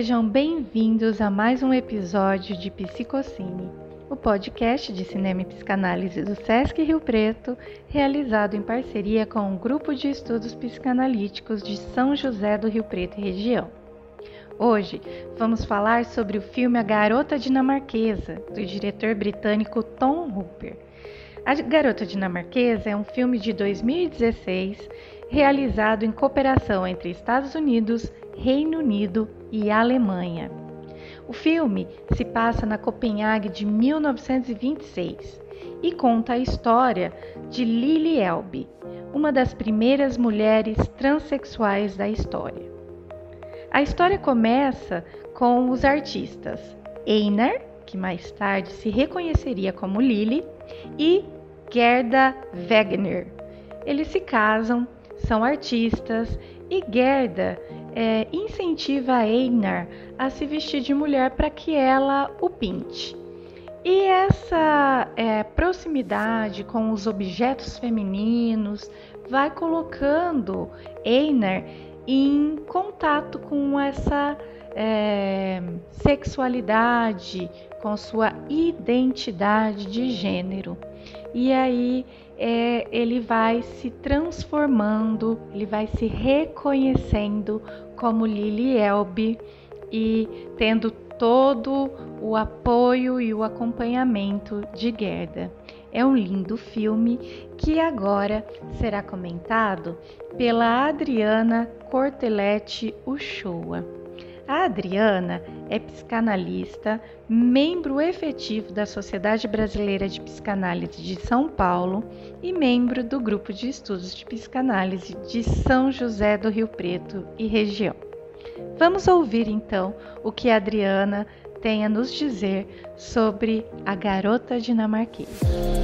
Sejam bem-vindos a mais um episódio de Psicocine, o podcast de cinema e psicanálise do SESC Rio Preto, realizado em parceria com o Grupo de Estudos Psicanalíticos de São José do Rio Preto e região. Hoje vamos falar sobre o filme A Garota Dinamarquesa, do diretor britânico Tom Hooper. A Garota Dinamarquesa é um filme de 2016 realizado em cooperação entre Estados Unidos, Reino Unido e Alemanha. O filme se passa na Copenhague de 1926 e conta a história de Lily Elbe, uma das primeiras mulheres transexuais da história. A história começa com os artistas Einar, que mais tarde se reconheceria como Lily, e Gerda Wegener. Eles se casam, são artistas e Gerda é, incentiva Einar a se vestir de mulher para que ela o pinte. E essa é, proximidade com os objetos femininos vai colocando Einar em contato com essa é, sexualidade, com sua identidade de gênero. E aí é, ele vai se transformando, ele vai se reconhecendo como Lily Elbe e tendo todo o apoio e o acompanhamento de Gerda. É um lindo filme que agora será comentado pela Adriana Cortelete Uchoa. A Adriana é psicanalista, membro efetivo da Sociedade Brasileira de Psicanálise de São Paulo e membro do Grupo de Estudos de Psicanálise de São José do Rio Preto e região. Vamos ouvir então o que a Adriana tem a nos dizer sobre a garota dinamarquesa.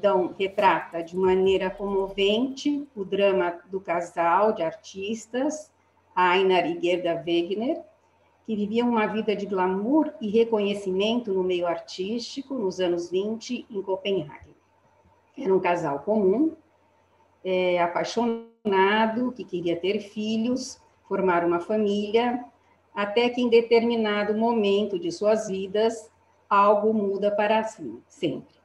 Então, retrata de maneira comovente o drama do casal de artistas, Einar e Gerda Wegener, que viviam uma vida de glamour e reconhecimento no meio artístico nos anos 20 em Copenhague. Era um casal comum, é, apaixonado, que queria ter filhos, formar uma família, até que em determinado momento de suas vidas algo muda para sempre.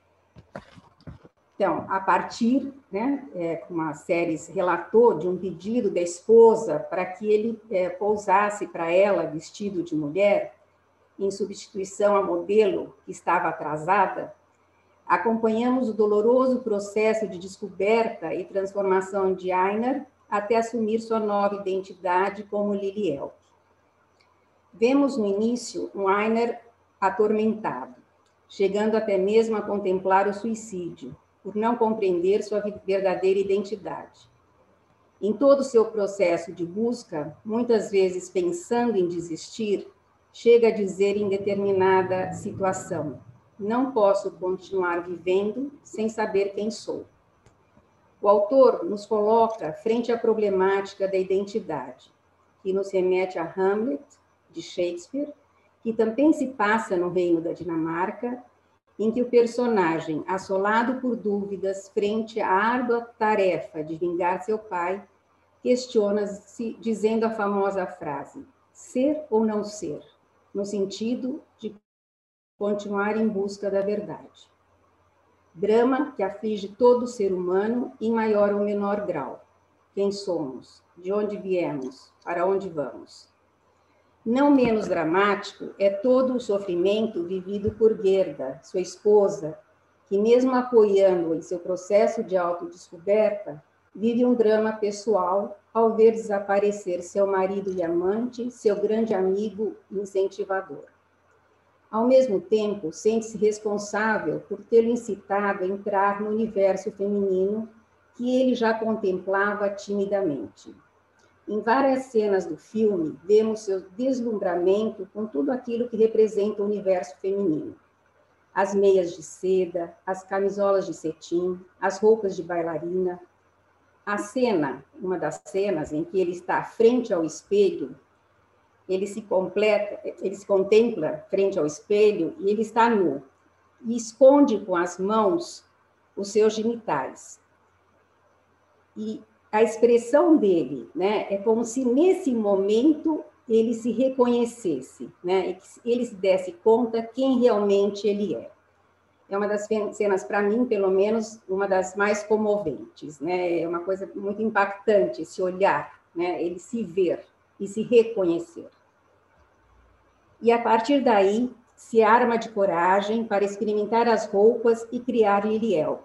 Então, a partir, né, é, uma série relatou de um pedido da esposa para que ele é, pousasse para ela vestido de mulher, em substituição a modelo que estava atrasada, acompanhamos o doloroso processo de descoberta e transformação de Einar até assumir sua nova identidade como Liliel. Vemos no início um Einar atormentado, chegando até mesmo a contemplar o suicídio, por não compreender sua verdadeira identidade. Em todo o seu processo de busca, muitas vezes pensando em desistir, chega a dizer em determinada situação: não posso continuar vivendo sem saber quem sou. O autor nos coloca frente à problemática da identidade, que nos remete a Hamlet, de Shakespeare, que também se passa no reino da Dinamarca em que o personagem, assolado por dúvidas frente à árdua tarefa de vingar seu pai, questiona-se dizendo a famosa frase: ser ou não ser, no sentido de continuar em busca da verdade. Drama que aflige todo ser humano em maior ou menor grau. Quem somos? De onde viemos? Para onde vamos? Não menos dramático é todo o sofrimento vivido por Gerda, sua esposa, que, mesmo apoiando-o em seu processo de autodescoberta, vive um drama pessoal ao ver desaparecer seu marido e amante, seu grande amigo e incentivador. Ao mesmo tempo, sente-se responsável por tê-lo incitado a entrar no universo feminino que ele já contemplava timidamente. Em várias cenas do filme, vemos seu deslumbramento com tudo aquilo que representa o universo feminino. As meias de seda, as camisolas de cetim, as roupas de bailarina. A cena, uma das cenas em que ele está frente ao espelho, ele se completa, ele se contempla frente ao espelho e ele está nu e esconde com as mãos os seus genitais. E a expressão dele, né, é como se nesse momento ele se reconhecesse, né, ele se desse conta quem realmente ele é. É uma das cenas, para mim, pelo menos, uma das mais comoventes, né? É uma coisa muito impactante esse olhar, né? Ele se ver e se reconhecer. E a partir daí, se arma de coragem para experimentar as roupas e criar Liliel.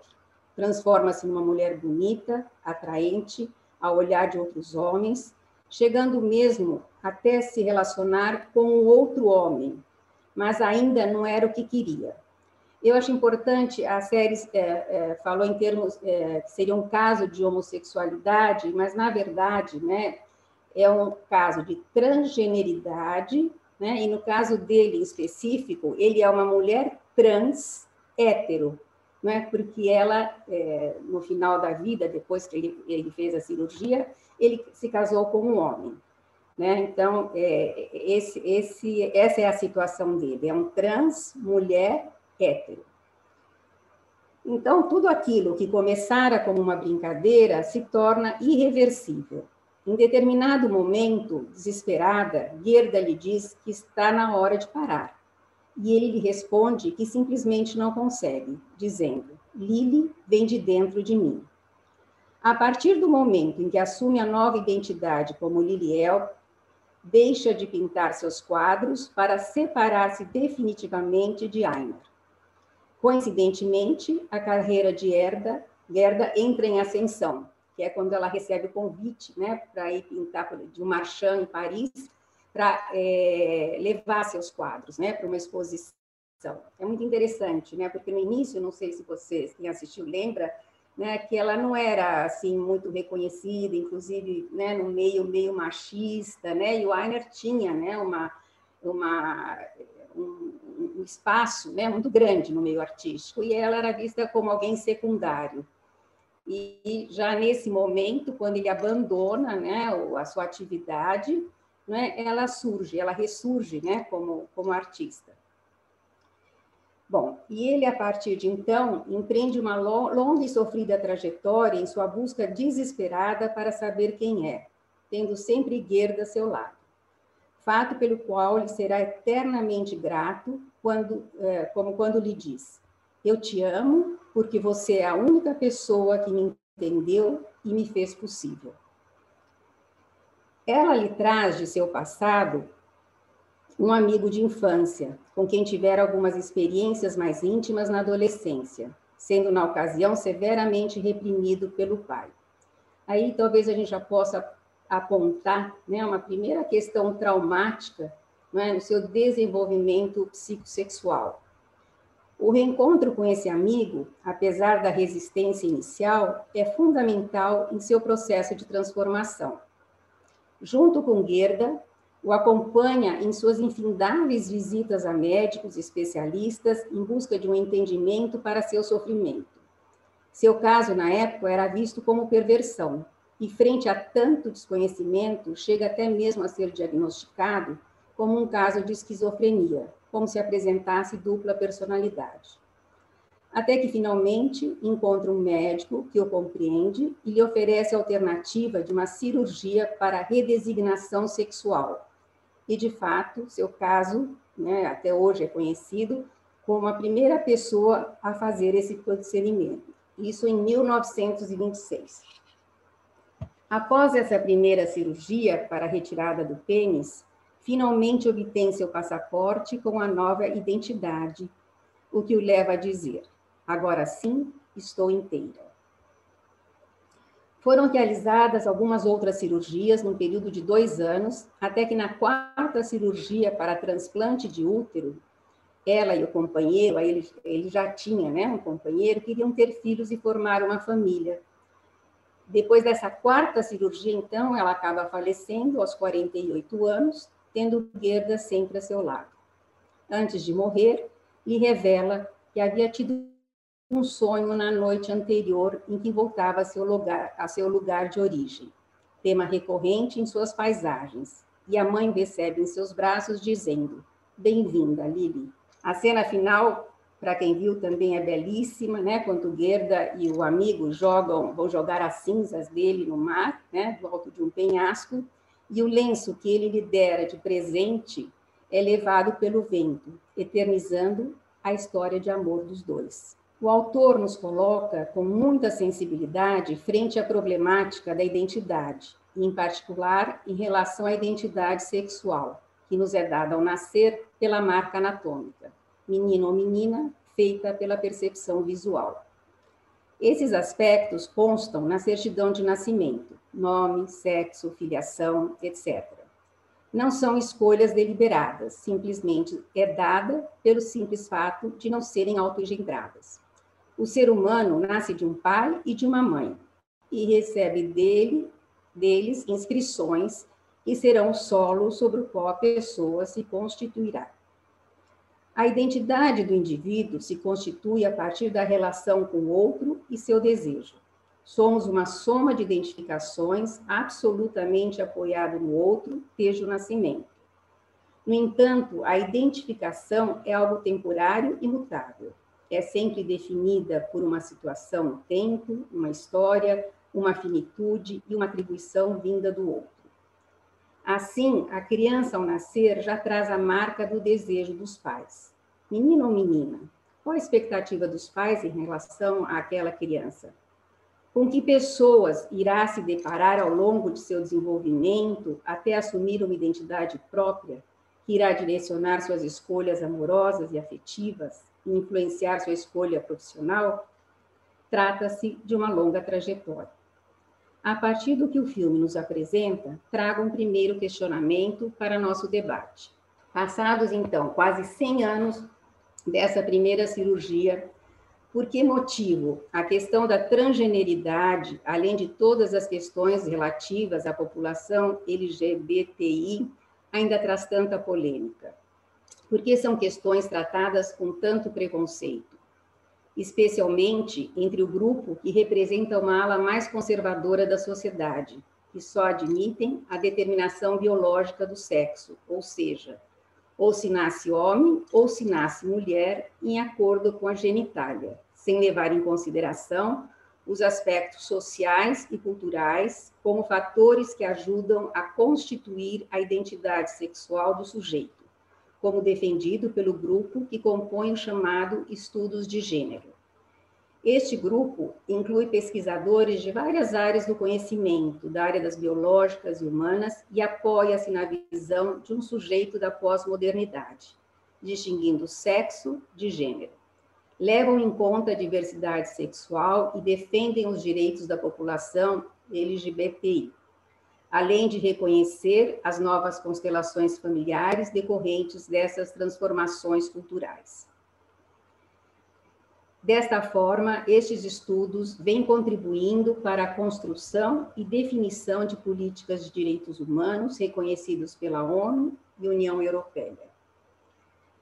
Transforma-se numa mulher bonita, atraente, ao olhar de outros homens, chegando mesmo até se relacionar com outro homem, mas ainda não era o que queria. Eu acho importante, a série é, é, falou em termos é, que seria um caso de homossexualidade, mas, na verdade, né, é um caso de transgeneridade, né, e no caso dele específico, ele é uma mulher trans hétero, né? porque ela, é, no final da vida, depois que ele, ele, fez a cirurgia, ele se casou com um homem. Né? Então, é, esse, esse, essa é a situação dele, é um trans, mulher, hétero. Então, tudo aquilo que começara como uma brincadeira se torna irreversível. Em determinado momento, desesperada, Gerda lhe diz que está na hora de parar e ele lhe responde que simplesmente não consegue, dizendo: Lili vem de dentro de mim. A partir do momento em que assume a nova identidade como Liliel, deixa de pintar seus quadros para separar-se definitivamente de Ainer. Coincidentemente, a carreira de Gerda, Gerda entra em ascensão, que é quando ela recebe o convite né, para ir pintar de um marchand em Paris, para é, levar seus quadros né, para uma exposição. É muito interessante, né, porque no início, não sei se vocês, quem assistiu lembra, né, que ela não era assim muito reconhecida, inclusive né, no meio meio machista, né, e o Ainer tinha né, uma, uma, um, um espaço né, muito grande no meio artístico, e ela era vista como alguém secundário. E já nesse momento, quando ele abandona né, a sua atividade, né, ela surge, ela ressurge né, como, como artista. Bom, e ele, a partir de então, empreende uma longa e sofrida trajetória em sua busca desesperada para saber quem é, tendo sempre Gerda a seu lado. Fato pelo qual ele será eternamente grato, quando, é, como quando lhe diz: Eu te amo porque você é a única pessoa que me entendeu e me fez possível. Ela lhe traz de seu passado um amigo de infância, com quem tivera algumas experiências mais íntimas na adolescência, sendo na ocasião severamente reprimido pelo pai. Aí talvez a gente já possa apontar né, uma primeira questão traumática né, no seu desenvolvimento psicossexual. O reencontro com esse amigo, apesar da resistência inicial, é fundamental em seu processo de transformação junto com Gerda, o acompanha em suas infindáveis visitas a médicos especialistas em busca de um entendimento para seu sofrimento. Seu caso, na época, era visto como perversão, e frente a tanto desconhecimento, chega até mesmo a ser diagnosticado como um caso de esquizofrenia, como se apresentasse dupla personalidade até que finalmente encontra um médico que o compreende e lhe oferece a alternativa de uma cirurgia para redesignação sexual. E, de fato, seu caso, né, até hoje é conhecido como a primeira pessoa a fazer esse procedimento, isso em 1926. Após essa primeira cirurgia para a retirada do pênis, finalmente obtém seu passaporte com a nova identidade, o que o leva a dizer: Agora sim, estou inteira. Foram realizadas algumas outras cirurgias num período de dois anos, até que na quarta cirurgia para transplante de útero, ela e o companheiro, ele, ele já tinha né, um companheiro, queriam ter filhos e formar uma família. Depois dessa quarta cirurgia, então, ela acaba falecendo aos 48 anos, tendo Gerda sempre a seu lado. Antes de morrer, lhe revela que havia tido um sonho na noite anterior em que voltava a seu lugar, a seu lugar de origem, tema recorrente em suas paisagens, e a mãe recebe em seus braços, dizendo: Bem-vinda, Lili. A cena final, para quem viu, também é belíssima, né? Quando Gerda e o amigo jogam, vão jogar as cinzas dele no mar, né? Do alto de um penhasco, e o lenço que ele lhe dera de presente é levado pelo vento, eternizando a história de amor dos dois. O autor nos coloca com muita sensibilidade frente à problemática da identidade, e em particular em relação à identidade sexual, que nos é dada ao nascer pela marca anatômica, menino ou menina, feita pela percepção visual. Esses aspectos constam na certidão de nascimento, nome, sexo, filiação, etc. Não são escolhas deliberadas, simplesmente é dada pelo simples fato de não serem autoengendradas. O ser humano nasce de um pai e de uma mãe e recebe dele, deles inscrições que serão solo sobre o qual a pessoa se constituirá. A identidade do indivíduo se constitui a partir da relação com o outro e seu desejo. Somos uma soma de identificações absolutamente apoiado no outro desde o nascimento. No entanto, a identificação é algo temporário e mutável. É sempre definida por uma situação no tempo, uma história, uma finitude e uma atribuição vinda do outro. Assim, a criança ao nascer já traz a marca do desejo dos pais. Menino ou menina? Qual a expectativa dos pais em relação àquela criança? Com que pessoas irá se deparar ao longo de seu desenvolvimento até assumir uma identidade própria, que irá direcionar suas escolhas amorosas e afetivas influenciar sua escolha profissional? Trata-se de uma longa trajetória. A partir do que o filme nos apresenta, trago um primeiro questionamento para nosso debate. Passados, então, quase 100 anos dessa primeira cirurgia, por que motivo a questão da transgeneridade, além de todas as questões relativas à população LGBTI, ainda traz tanta polêmica? Por que são questões tratadas com tanto preconceito? especialmente entre o grupo que representa uma ala mais conservadora da sociedade, que só admitem a determinação biológica do sexo, ou seja, ou se nasce homem ou se nasce mulher em acordo com a genitália, sem levar em consideração os aspectos sociais e culturais como fatores que ajudam a constituir a identidade sexual do sujeito como defendido pelo grupo que compõe o chamado Estudos de Gênero. Este grupo inclui pesquisadores de várias áreas do conhecimento, da área das biológicas e humanas, e apoia-se na visão de um sujeito da pós-modernidade, distinguindo sexo de gênero. Levam em conta a diversidade sexual e defendem os direitos da população LGBTI além de reconhecer as novas constelações familiares decorrentes dessas transformações culturais. Desta forma, estes estudos vêm contribuindo para a construção e definição de políticas de direitos humanos reconhecidos pela ONU e União Europeia.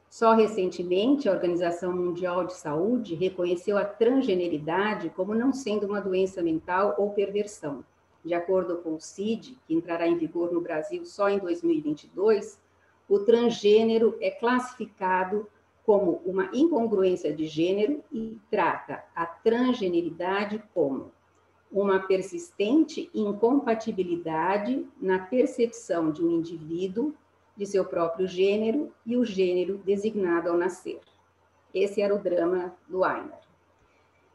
Só recentemente, a Organização Mundial de Saúde reconheceu a transgeneridade como não sendo uma doença mental ou perversão, de acordo com o CID, que entrará em vigor no Brasil só em 2022, o transgênero é classificado como uma incongruência de gênero e trata a transgeneridade como uma persistente incompatibilidade na percepção de um indivíduo de seu próprio gênero e o gênero designado ao nascer. Esse era o drama do Ainer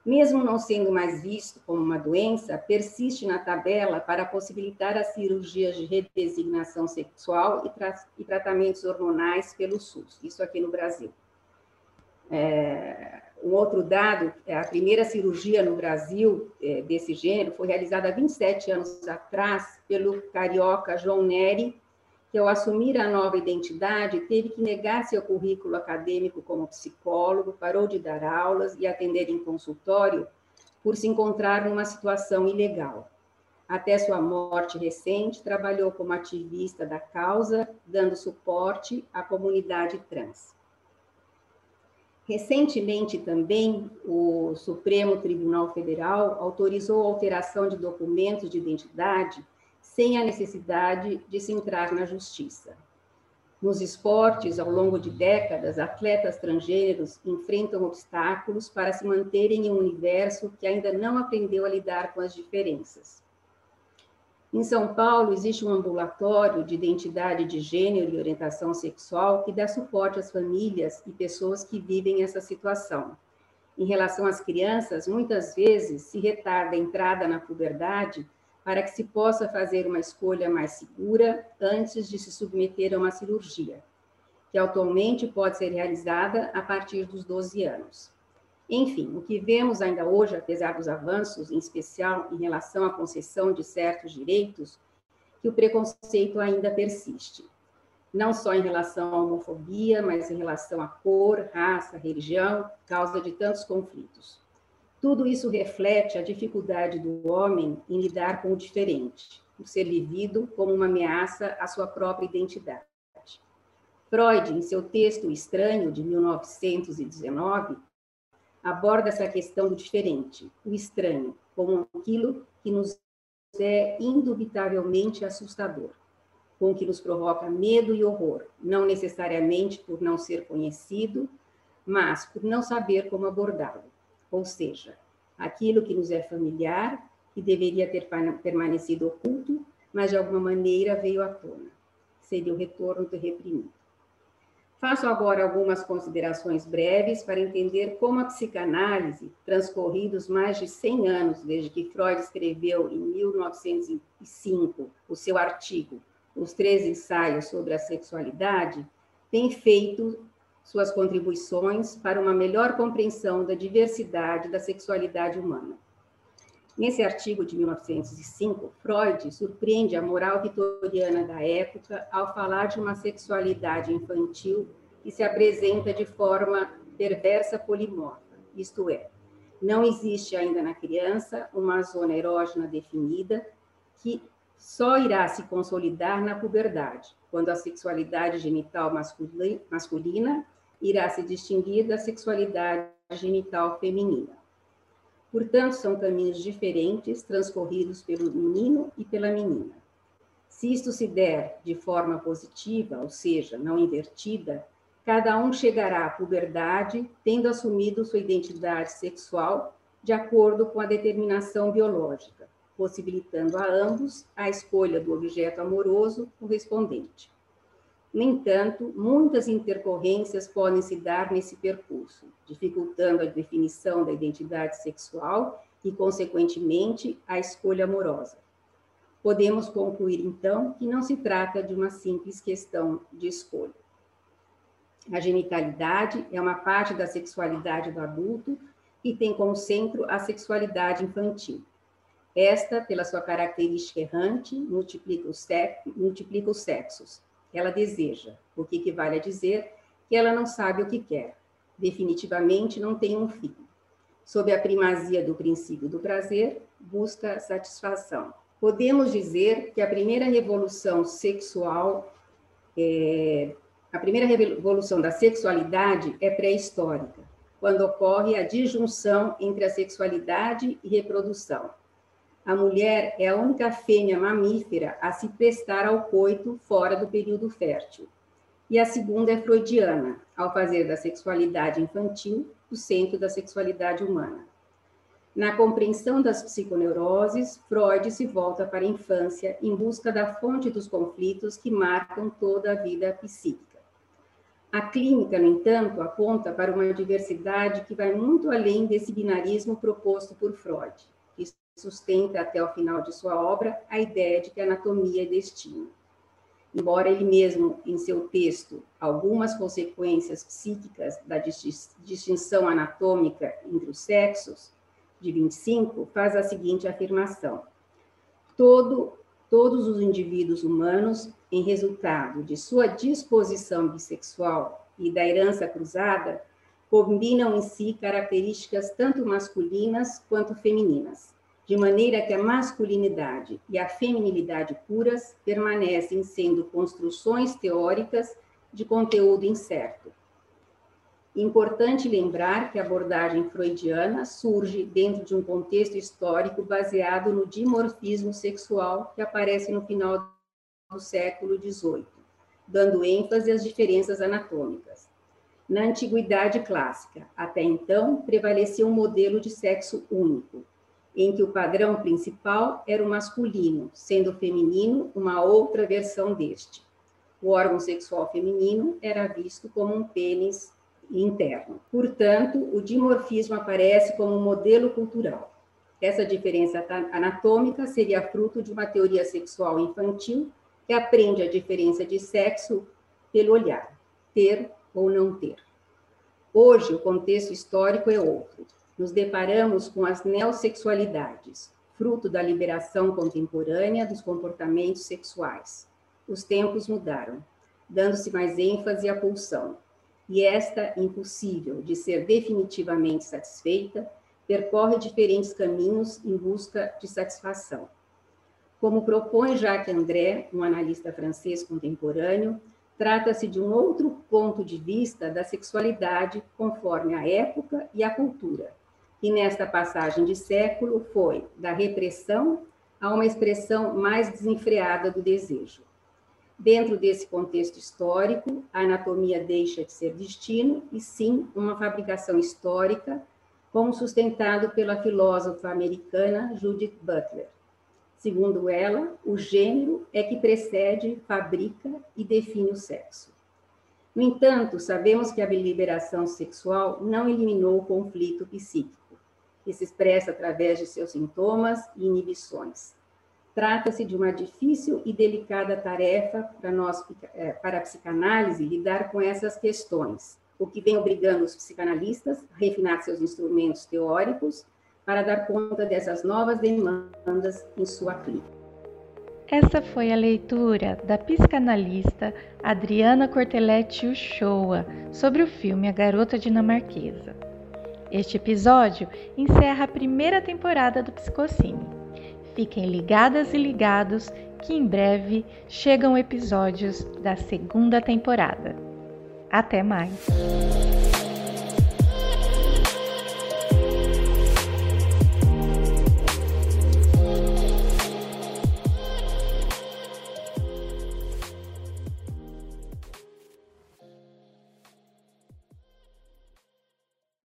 mesmo não sendo mais visto como uma doença, persiste na tabela para possibilitar as cirurgias de redesignação sexual e, tra e tratamentos hormonais pelo SUS, isso aqui no Brasil. É, um outro dado, é, a primeira cirurgia no Brasil é, desse gênero foi realizada há 27 anos atrás pelo carioca João Neri, que, ao assumir a nova identidade, teve que negar seu currículo acadêmico como psicólogo, parou de dar aulas e atender em consultório por se encontrar numa situação ilegal. Até sua morte recente, trabalhou como ativista da causa, dando suporte à comunidade trans. Recentemente também, o Supremo Tribunal Federal autorizou a alteração de documentos de identidade sem a necessidade de se entrar na justiça. Nos esportes, ao longo de décadas, atletas transgêneros enfrentam obstáculos para se manterem em um universo que ainda não aprendeu a lidar com as diferenças. Em São Paulo, existe um ambulatório de identidade de gênero e orientação sexual que dá suporte às famílias e pessoas que vivem essa situação. Em relação às crianças, muitas vezes se retarda a entrada na puberdade para que se possa fazer uma escolha mais segura antes de se submeter a uma cirurgia, que atualmente pode ser realizada a partir dos 12 anos. Enfim, o que vemos ainda hoje, apesar dos avanços, em especial em relação à concessão de certos direitos, que o preconceito ainda persiste. Não só em relação à homofobia, mas em relação à cor, raça, religião, causa de tantos conflitos. Tudo isso reflete a dificuldade do homem em lidar com o diferente, por ser vivido como uma ameaça à sua própria identidade. Freud, em seu texto Estranho, de 1919, aborda essa questão do diferente, o estranho, como aquilo que nos é indubitavelmente assustador, com que nos provoca medo e horror, não necessariamente por não ser conhecido, mas por não saber como abordá-lo ou seja, aquilo que nos é familiar, que deveria ter permanecido oculto, mas de alguma maneira veio à tona. Seria o retorno do reprimido. Faço agora algumas considerações breves para entender como a psicanálise, transcorridos mais de 100 anos desde que Freud escreveu em 1905 o seu artigo Os Três Ensaios sobre a Sexualidade, tem feito suas contribuições para uma melhor compreensão da diversidade da sexualidade humana. Nesse artigo de 1905, Freud surpreende a moral vitoriana da época ao falar de uma sexualidade infantil que se apresenta de forma perversa polimorfa, isto é, não existe ainda na criança uma zona erógena definida que só irá se consolidar na puberdade, quando a sexualidade genital masculina irá se distinguir da sexualidade genital feminina. Portanto, são caminhos diferentes transcorridos pelo menino e pela menina. Se isto se der de forma positiva, ou seja, não invertida, cada um chegará à puberdade tendo assumido sua identidade sexual de acordo com a determinação biológica, possibilitando a ambos a escolha do objeto amoroso correspondente. No entanto, muitas intercorrências podem se dar nesse percurso, dificultando a definição da identidade sexual e, consequentemente, a escolha amorosa. Podemos concluir, então, que não se trata de uma simples questão de escolha. A genitalidade é uma parte da sexualidade do adulto e tem como centro a sexualidade infantil. Esta, pela sua característica errante, multiplica os, multiplica os sexos, ela deseja, o que equivale a dizer que ela não sabe o que quer. Definitivamente não tem um fim. Sob a primazia do princípio do prazer, busca satisfação. Podemos dizer que a primeira revolução sexual, é, a primeira revolução da sexualidade é pré-histórica, quando ocorre a disjunção entre a sexualidade e reprodução a mulher é a única fêmea mamífera a se prestar ao coito fora do período fértil. E a segunda é freudiana, ao fazer da sexualidade infantil o centro da sexualidade humana. Na compreensão das psiconeuroses, Freud se volta para a infância em busca da fonte dos conflitos que marcam toda a vida psíquica. A clínica, no entanto, aponta para uma diversidade que vai muito além desse binarismo proposto por Freud sustenta até o final de sua obra a ideia de que anatomia é destino. Embora ele mesmo, em seu texto, algumas consequências psíquicas da distinção anatômica entre os sexos, de 25, faz a seguinte afirmação: Todo, todos os indivíduos humanos, em resultado de sua disposição bissexual e da herança cruzada, combinam em si características tanto masculinas quanto femininas de maneira que a masculinidade e a feminilidade puras permanecem sendo construções teóricas de conteúdo incerto. Importante lembrar que a abordagem freudiana surge dentro de um contexto histórico baseado no dimorfismo sexual que aparece no final do século XVIII, dando ênfase às diferenças anatômicas. Na antiguidade clássica, até então, prevalecia um modelo de sexo único, em que o padrão principal era o masculino, sendo o feminino uma outra versão deste. O órgão sexual feminino era visto como um pênis interno. Portanto, o dimorfismo aparece como um modelo cultural. Essa diferença anatômica seria fruto de uma teoria sexual infantil que aprende a diferença de sexo pelo olhar, ter ou não ter. Hoje, o contexto histórico é outro. Nos deparamos com as neossexualidades, fruto da liberação contemporânea dos comportamentos sexuais. Os tempos mudaram, dando-se mais ênfase à pulsão, e esta, impossível de ser definitivamente satisfeita, percorre diferentes caminhos em busca de satisfação. Como propõe Jacques André, um analista francês contemporâneo, trata-se de um outro ponto de vista da sexualidade conforme a época e a cultura, que nesta passagem de século foi da repressão a uma expressão mais desenfreada do desejo. Dentro desse contexto histórico, a anatomia deixa de ser destino e sim uma fabricação histórica, como sustentado pela filósofa americana Judith Butler. Segundo ela, o gênero é que precede, fabrica e define o sexo. No entanto, sabemos que a liberação sexual não eliminou o conflito psíquico, que se expressa através de seus sintomas e inibições. Trata-se de uma difícil e delicada tarefa para nós, é, para a psicanálise, lidar com essas questões, o que vem obrigando os psicanalistas a refinar seus instrumentos teóricos para dar conta dessas novas demandas em sua clínica. Essa foi a leitura da psicanalista Adriana Corteletti Uchoa sobre o filme A Garota Dinamarquesa. Este episódio encerra a primeira temporada do Psicocine. Fiquem ligadas e ligados que em breve chegam episódios da segunda temporada. Até mais!